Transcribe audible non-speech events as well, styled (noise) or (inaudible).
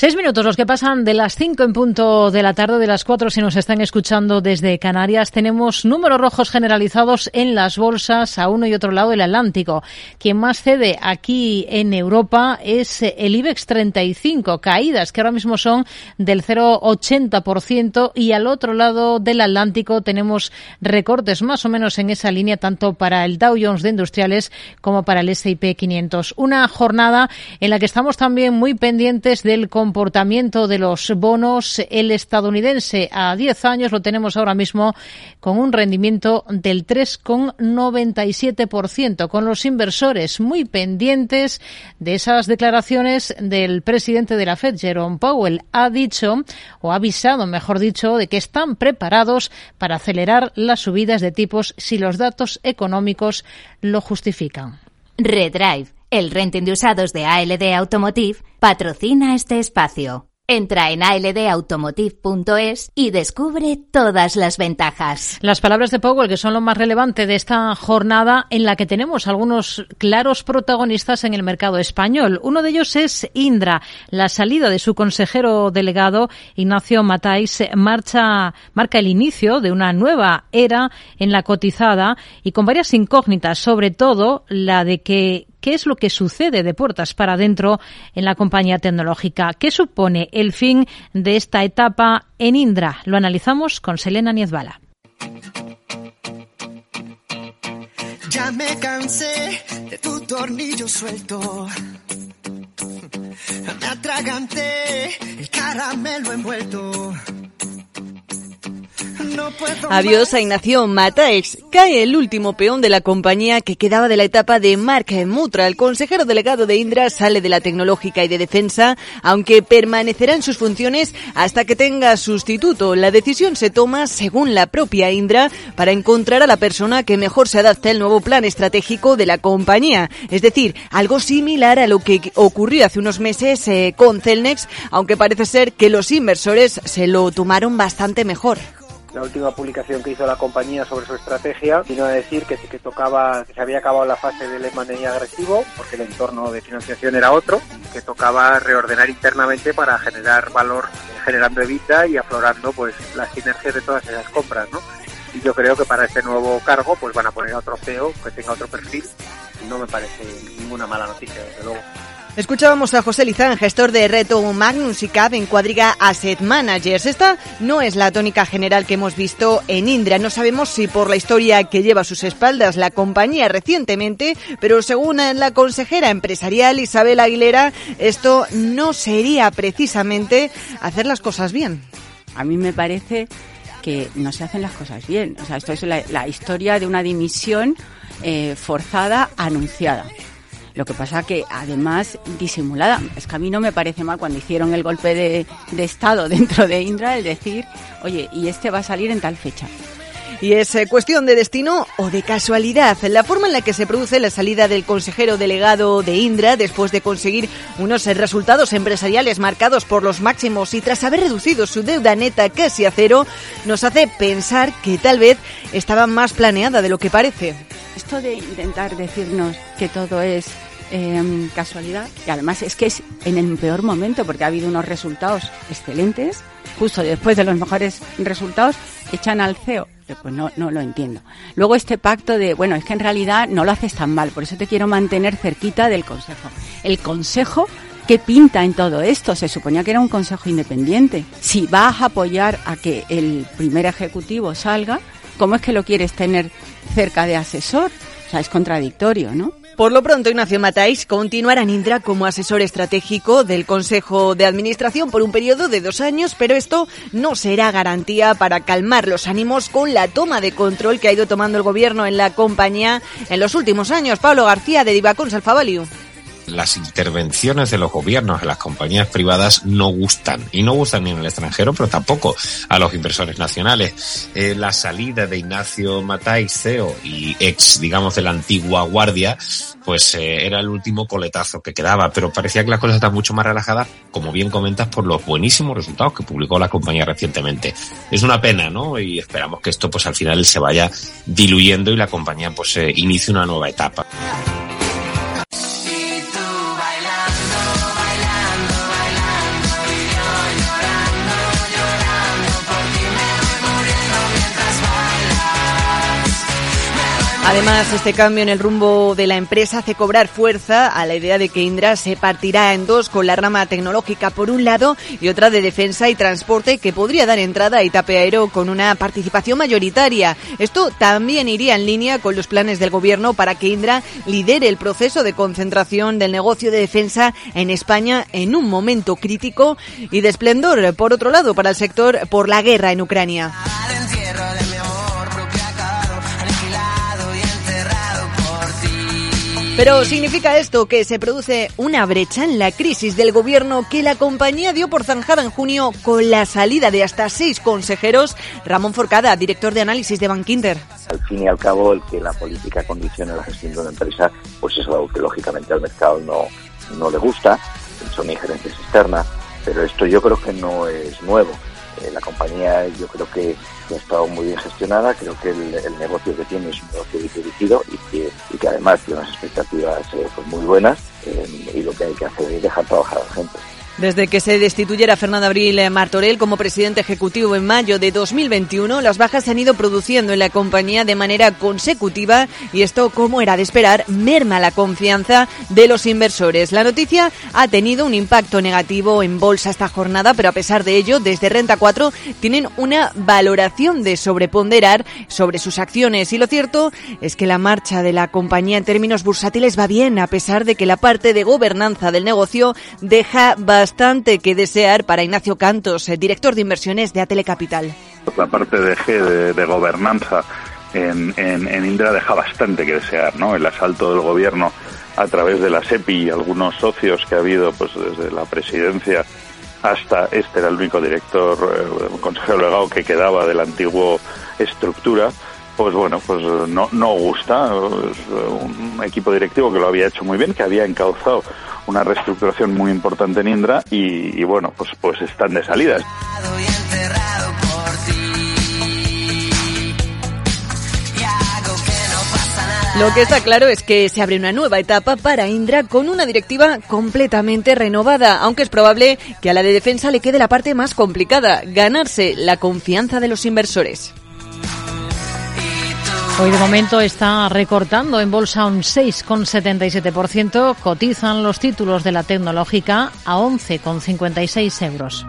Seis minutos los que pasan de las cinco en punto de la tarde, de las cuatro si nos están escuchando desde Canarias. Tenemos números rojos generalizados en las bolsas a uno y otro lado del Atlántico. Quien más cede aquí en Europa es el IBEX 35, caídas que ahora mismo son del 0,80% y al otro lado del Atlántico tenemos recortes más o menos en esa línea tanto para el Dow Jones de Industriales como para el S&P 500. Una jornada en la que estamos también muy pendientes del comportamiento de los bonos. El estadounidense a 10 años lo tenemos ahora mismo con un rendimiento del 3,97%, con los inversores muy pendientes de esas declaraciones del presidente de la Fed, Jerome Powell. Ha dicho, o ha avisado, mejor dicho, de que están preparados para acelerar las subidas de tipos si los datos económicos lo justifican. Redrive el renting de usados de ALD Automotive patrocina este espacio. Entra en aldautomotive.es y descubre todas las ventajas. Las palabras de Powell, que son lo más relevante de esta jornada en la que tenemos algunos claros protagonistas en el mercado español. Uno de ellos es Indra. La salida de su consejero delegado, Ignacio Matáis, marcha, marca el inicio de una nueva era en la cotizada y con varias incógnitas, sobre todo la de que qué es lo que sucede de puertas para adentro en la compañía tecnológica. ¿Qué supone el fin de esta etapa en Indra? Lo analizamos con Selena Niezbala. Ya me cansé de tu tornillo suelto. Me atraganté el caramelo envuelto. Adiós a Ignacio Mataex. Cae el último peón de la compañía que quedaba de la etapa de Mark Mutra. El consejero delegado de Indra sale de la tecnológica y de defensa, aunque permanecerá en sus funciones hasta que tenga sustituto. La decisión se toma, según la propia Indra, para encontrar a la persona que mejor se adapte al nuevo plan estratégico de la compañía. Es decir, algo similar a lo que ocurrió hace unos meses eh, con Celnex, aunque parece ser que los inversores se lo tomaron bastante mejor la última publicación que hizo la compañía sobre su estrategia vino a decir que que tocaba, que se había acabado la fase del M&A agresivo, porque el entorno de financiación era otro, y que tocaba reordenar internamente para generar valor, generando evita y aflorando pues las sinergias de todas esas compras, ¿no? Y yo creo que para este nuevo cargo pues van a poner a otro CEO que tenga otro perfil. No me parece ninguna mala noticia, desde luego. Escuchábamos a José Lizán, gestor de Reto Magnus y CAP en Cuadriga Asset Managers. Esta no es la tónica general que hemos visto en Indra. No sabemos si por la historia que lleva a sus espaldas la compañía recientemente, pero según la consejera empresarial Isabel Aguilera, esto no sería precisamente hacer las cosas bien. A mí me parece que no se hacen las cosas bien. O sea, esto es la, historia de una dimisión eh, forzada anunciada. Lo que pasa que además disimulada. Es que a mí no me parece mal cuando hicieron el golpe de, Estado (laughs) dentro de Indra el decir, oye, y este va a salir en tal fecha. Y es eh, cuestión de destino o de casualidad. La forma en la que se produce la salida del consejero delegado de Indra después de conseguir unos resultados empresariales marcados por los máximos y tras haber reducido su deuda neta casi a cero, nos hace pensar que tal vez estaba más planeada de lo que parece. Esto de intentar decirnos que todo es Em, casualidad. Y además es que es en el peor momento porque ha habido unos resultados excelentes. Justo después de los mejores resultados, echan al CEO. Pues no, no lo entiendo. Luego este pacto de, bueno, es que en realidad no lo haces tan mal, por eso te quiero mantener cerquita del Consejo. El Consejo ¿Qué pinta en todo esto? Se suponía que era un consejo independiente. Si vas a apoyar a que el primer ejecutivo salga, ¿cómo es que lo quieres tener cerca de asesor? O sea, es contradictorio, ¿no? Por lo pronto, Ignacio Matáis continuará en Indra como asesor estratégico del Consejo de Administración por un periodo de dos años, pero esto no será garantía para calmar los ánimos con la toma de control que ha ido tomando el gobierno en la compañía en los últimos años. Pablo García, de Divacons Alfavalio las intervenciones de los gobiernos en las compañías privadas no gustan. Y no gustan ni en el extranjero, pero tampoco a los inversores nacionales. Eh, la salida de Ignacio Matai, CEO y ex, digamos, de la antigua guardia, pues eh, era el último coletazo que quedaba. Pero parecía que las cosas están mucho más relajadas, como bien comentas, por los buenísimos resultados que publicó la compañía recientemente. Es una pena, ¿no? Y esperamos que esto, pues al final se vaya diluyendo y la compañía, pues, eh, inicie una nueva etapa. Además, este cambio en el rumbo de la empresa hace cobrar fuerza a la idea de que Indra se partirá en dos con la rama tecnológica por un lado y otra de defensa y transporte que podría dar entrada a Itape Aero con una participación mayoritaria. Esto también iría en línea con los planes del gobierno para que Indra lidere el proceso de concentración del negocio de defensa en España en un momento crítico y de esplendor, por otro lado, para el sector por la guerra en Ucrania. Pero ¿significa esto que se produce una brecha en la crisis del gobierno que la compañía dio por zanjada en junio con la salida de hasta seis consejeros? Ramón Forcada, director de análisis de Bankinter. Al fin y al cabo, el que la política condicione la gestión de una empresa, pues es algo que lógicamente al mercado no, no le gusta, son injerencias externas, pero esto yo creo que no es nuevo. Eh, la compañía yo creo que, ha estado muy bien gestionada, creo que el, negocio que tiene es un negocio dirigido y que, y que además tiene unas expectativas eh, pues muy buenas eh, y lo que hay que hacer es dejar trabajar a la gente. Desde que se destituyera Fernando Abril Martorell como presidente ejecutivo en mayo de 2021, las bajas se han ido produciendo en la compañía de manera consecutiva y esto, como era de esperar, merma la confianza de los inversores. La noticia ha tenido un impacto negativo en bolsa esta jornada, pero a pesar de ello, desde Renta 4 tienen una valoración de sobreponderar sobre sus acciones. Y lo cierto es que la marcha de la compañía en términos bursátiles va bien, a pesar de que la parte de gobernanza del negocio deja bastante bastante que desear para Ignacio Cantos, eh, director de inversiones de Atele Capital. La parte de G de, gobernanza en, en, Indra deja bastante que desear, ¿no? El asalto del gobierno a través de la SEPI y algunos socios que ha habido pues desde la presidencia hasta este era el único director, eh, consejero legado que quedaba de la antigua estructura, pues bueno, pues no gusta. un equipo directivo que lo había hecho muy bien, que había encauzado una reestructuración muy importante en Indra y, bueno, pues, pues están de salida. Lo que está claro es que se abre una nueva etapa para Indra con una directiva completamente renovada, aunque es probable que a la de defensa le quede la parte más complicada, ganarse la confianza de los inversores. Hoy de momento está recortando en bolsa un 6,77%. Cotizan los títulos de la tecnológica a 11,56 euros.